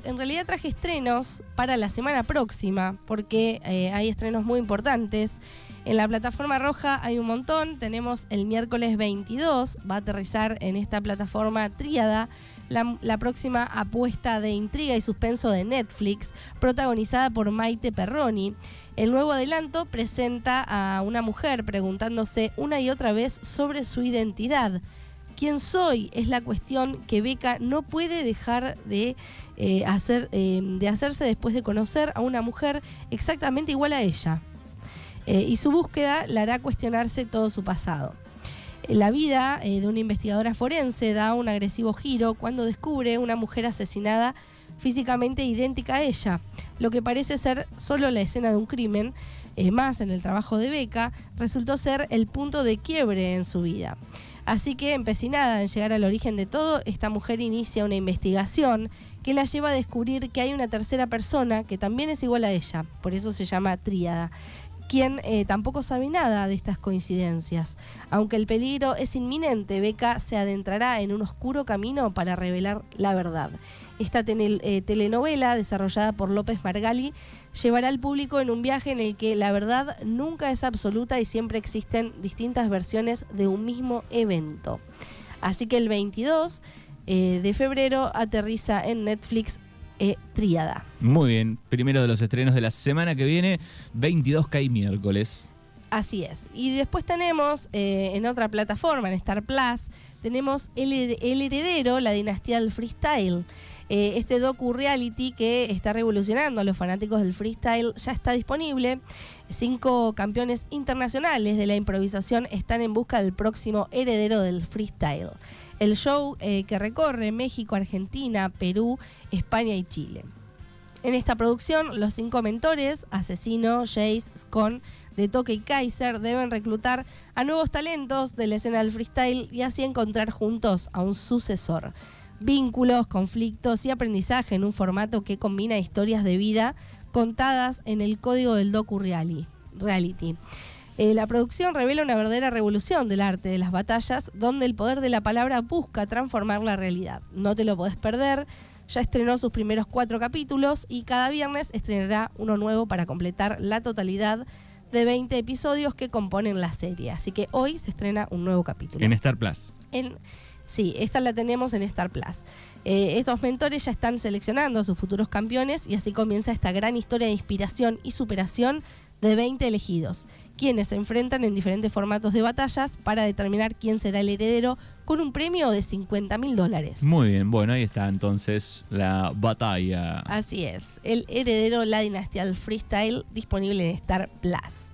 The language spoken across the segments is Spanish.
22, en realidad traje estrenos para la semana próxima, porque eh, hay estrenos muy importantes. En la plataforma roja hay un montón. Tenemos el miércoles 22, va a aterrizar en esta plataforma Tríada la, próxima apuesta de intriga y suspenso de Netflix, protagonizada por Maite Perroni. El nuevo adelanto presenta a una mujer preguntándose una y otra vez sobre su identidad. ¿Quién soy? Es la cuestión que Beca no puede dejar de, eh, hacer, eh, de hacerse después de conocer a una mujer exactamente igual a ella. Eh, y su búsqueda la hará cuestionarse todo su pasado. La vida de una investigadora forense da un agresivo giro cuando descubre una mujer asesinada físicamente idéntica a ella. Lo que parece ser solo la escena de un crimen, más en el trabajo de Beca, resultó ser el punto de quiebre en su vida. Así que, empecinada en llegar al origen de todo, esta mujer inicia una investigación que la lleva a descubrir que hay una tercera persona que también es igual a ella, por eso se llama Tríada, quien eh, tampoco sabe nada de estas coincidencias. Aunque el peligro es inminente, Beca se adentrará en un oscuro camino para revelar la verdad. Esta eh, telenovela, desarrollada por López Margali, llevará al público en un viaje en el que la verdad nunca es absoluta y siempre existen distintas versiones de un mismo evento. Así que el 22 eh, de febrero aterriza en Netflix eh, Tríada. Muy bien, primero de los estrenos de la semana que viene, 22 cae miércoles. Así es. Y después tenemos eh, en otra plataforma, en Star Plus, tenemos El, el Heredero, la dinastía del freestyle. Eh, este docu reality que está revolucionando a los fanáticos del freestyle ya está disponible. Cinco campeones internacionales de la improvisación están en busca del próximo heredero del freestyle. El show eh, que recorre México, Argentina, Perú, España y Chile. En esta producción, los cinco mentores, Asesino, Jace, Scon, De Toque y Kaiser, deben reclutar a nuevos talentos de la escena del freestyle y así encontrar juntos a un sucesor vínculos, conflictos y aprendizaje en un formato que combina historias de vida contadas en el código del docu reality. Eh, la producción revela una verdadera revolución del arte de las batallas, donde el poder de la palabra busca transformar la realidad. No te lo podés perder. Ya estrenó sus primeros cuatro capítulos y cada viernes estrenará uno nuevo para completar la totalidad de 20 episodios que componen la serie. Así que hoy se estrena un nuevo capítulo. En Star Plus. En, Sí, esta la tenemos en Star Plus. Eh, estos mentores ya están seleccionando a sus futuros campeones y así comienza esta gran historia de inspiración y superación de 20 elegidos, quienes se enfrentan en diferentes formatos de batallas para determinar quién será el heredero con un premio de 50 mil dólares. Muy bien, bueno, ahí está entonces la batalla. Así es, el heredero, la dinastía del freestyle, disponible en Star Plus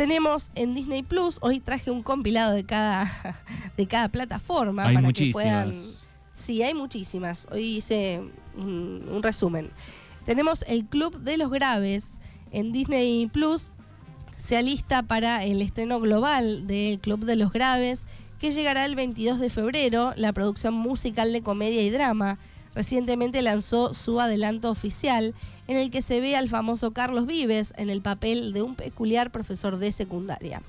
tenemos en Disney Plus, hoy traje un compilado de cada, de cada plataforma hay para muchísimas. que puedan. Sí, hay muchísimas. Hoy hice un, un resumen. Tenemos el Club de los Graves en Disney Plus. Se alista para el estreno global del Club de los Graves, que llegará el 22 de febrero, la producción musical de comedia y drama recientemente lanzó su adelanto oficial en el que se ve al famoso Carlos Vives en el papel de un peculiar profesor de secundaria.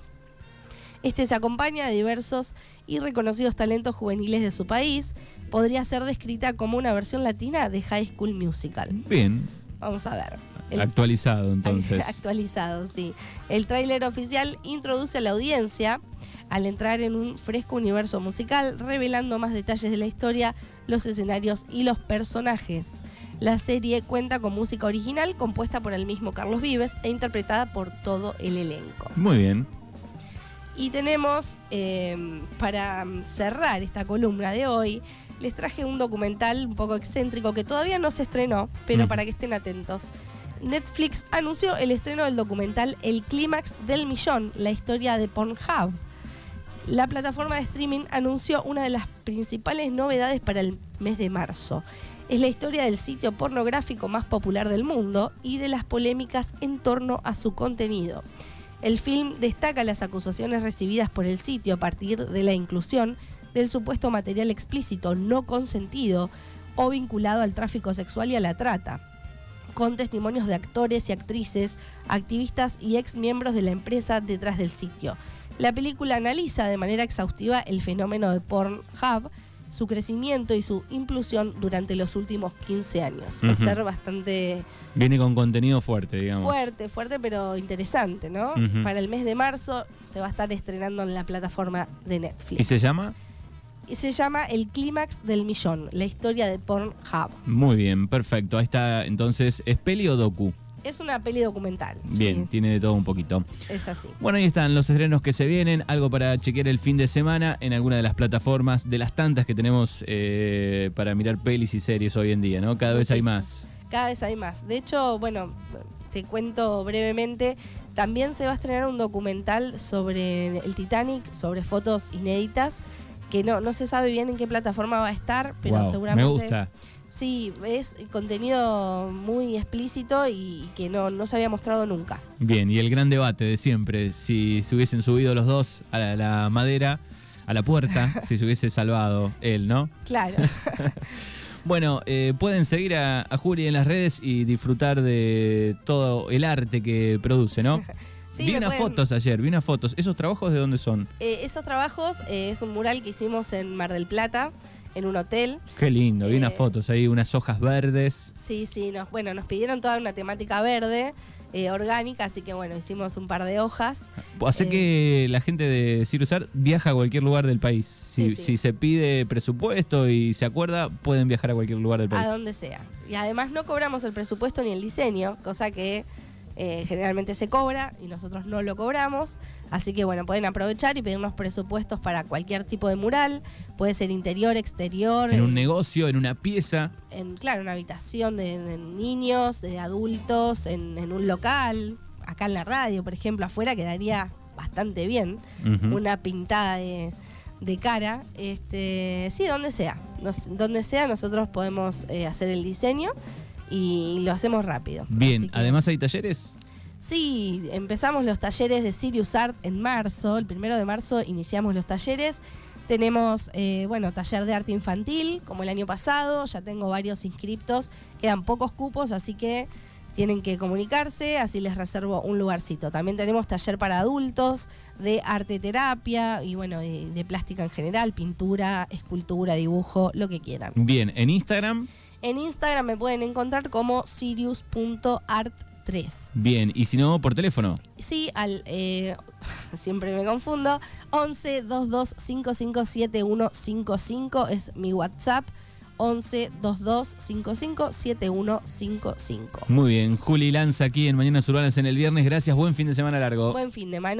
Este se acompaña de diversos y reconocidos talentos juveniles de su país. Podría ser descrita como una versión latina de High School Musical. Bien. Vamos a ver. Actualizado entonces. Actualizado, sí. El tráiler oficial introduce a la audiencia al entrar en un fresco universo musical, revelando más detalles de la historia, los escenarios y los personajes. La serie cuenta con música original compuesta por el mismo Carlos Vives e interpretada por todo el elenco. Muy bien. Y tenemos, eh, para cerrar esta columna de hoy, les traje un documental un poco excéntrico que todavía no se estrenó, pero Mm. para que estén atentos. Netflix anunció el estreno del documental El Clímax del Millón, la historia de Pornhub. La plataforma de streaming anunció una de las principales novedades para el mes de marzo. Es la historia del sitio pornográfico más popular del mundo y de las polémicas en torno a su contenido. El film destaca las acusaciones recibidas por el sitio a partir de la inclusión del supuesto material explícito no consentido o vinculado al tráfico sexual y a la trata con testimonios de actores y actrices, activistas y ex miembros de la empresa detrás del sitio. La película analiza de manera exhaustiva el fenómeno de Pornhub, su crecimiento y su inclusión durante los últimos 15 años. Va a ser bastante Viene con contenido fuerte, digamos. fuerte, fuerte, pero interesante, ¿no? Para el mes de marzo se va a estar estrenando en la plataforma de Netflix. ¿Y se llama? Y se llama El Clímax del Millón, la historia de Pornhub. Muy bien, perfecto. Ahí está, entonces, ¿es peli o docu? Es una peli documental. Bien, sí, tiene de todo un poquito. es así. Bueno, ahí están los estrenos que se vienen, algo para chequear el fin de semana en alguna de las plataformas, de las tantas que tenemos eh, para mirar pelis y series hoy en día, ¿no? Cada vez hay más. Cada vez hay más. De hecho, bueno, te cuento brevemente, también se va a estrenar un documental sobre el Titanic, sobre fotos inéditas, que no, no se sabe bien en qué plataforma va a estar, pero seguramente... Me gusta. Sí, es contenido muy explícito y que no, no se había mostrado nunca. Bien, y el gran debate de siempre, si se hubiesen subido los dos a la, la madera, a la puerta, si se hubiese salvado él, ¿no? Claro. Bueno, eh, pueden seguir a, a Juli en las redes y disfrutar de todo el arte que produce, ¿no? Sí, vi unas pueden- fotos ayer, vi unas fotos. ¿Esos trabajos de dónde son? Eh, esos trabajos eh, es un mural que hicimos en Mar del Plata, en un hotel. Qué lindo, vi unas Eh, fotos ahí, unas hojas verdes. Sí, sí, nos, bueno, nos pidieron toda una temática verde, eh, orgánica, así que bueno, hicimos un par de hojas. Hace eh, que la gente de Cirusar viaja a cualquier lugar del país. Si, Sí, sí. si se pide presupuesto y se acuerda, pueden viajar a cualquier lugar del país. A donde sea. Y además no cobramos el presupuesto ni el diseño, cosa que eh, generalmente se cobra y nosotros no lo cobramos. Así que bueno, pueden aprovechar y pedirnos presupuestos para cualquier tipo de mural. Puede ser interior, exterior. En un eh, negocio, en una pieza. en, claro, una habitación de, de niños, de adultos, en, en un local, acá en la radio, por ejemplo, afuera quedaría bastante bien una pintada de, de cara. Este, sí, donde sea. Nos- donde sea nosotros podemos eh, hacer el diseño y lo hacemos rápido. Bien, que- además hay talleres. Sí, empezamos los talleres de Sirius Art en marzo. El primero de marzo iniciamos los talleres. Tenemos, eh, bueno, taller de arte infantil, como el año pasado. Ya tengo varios inscriptos. Quedan pocos cupos, así que tienen que comunicarse, así les reservo un lugarcito. También tenemos taller para adultos, de arte terapia y bueno, de, de plástica en general, pintura, escultura, dibujo, lo que quieran. Bien, en Instagram. En Instagram me pueden encontrar como sirius.art3. Bien, y si no, por teléfono. Sí, al eh, siempre me confundo. 11 22 55 7155 es mi WhatsApp. 11 22 55 7155. Muy bien, Juli Lanza aquí en Mañanas Urbanas en el viernes. Gracias, buen fin de semana largo. Buen fin de Manu.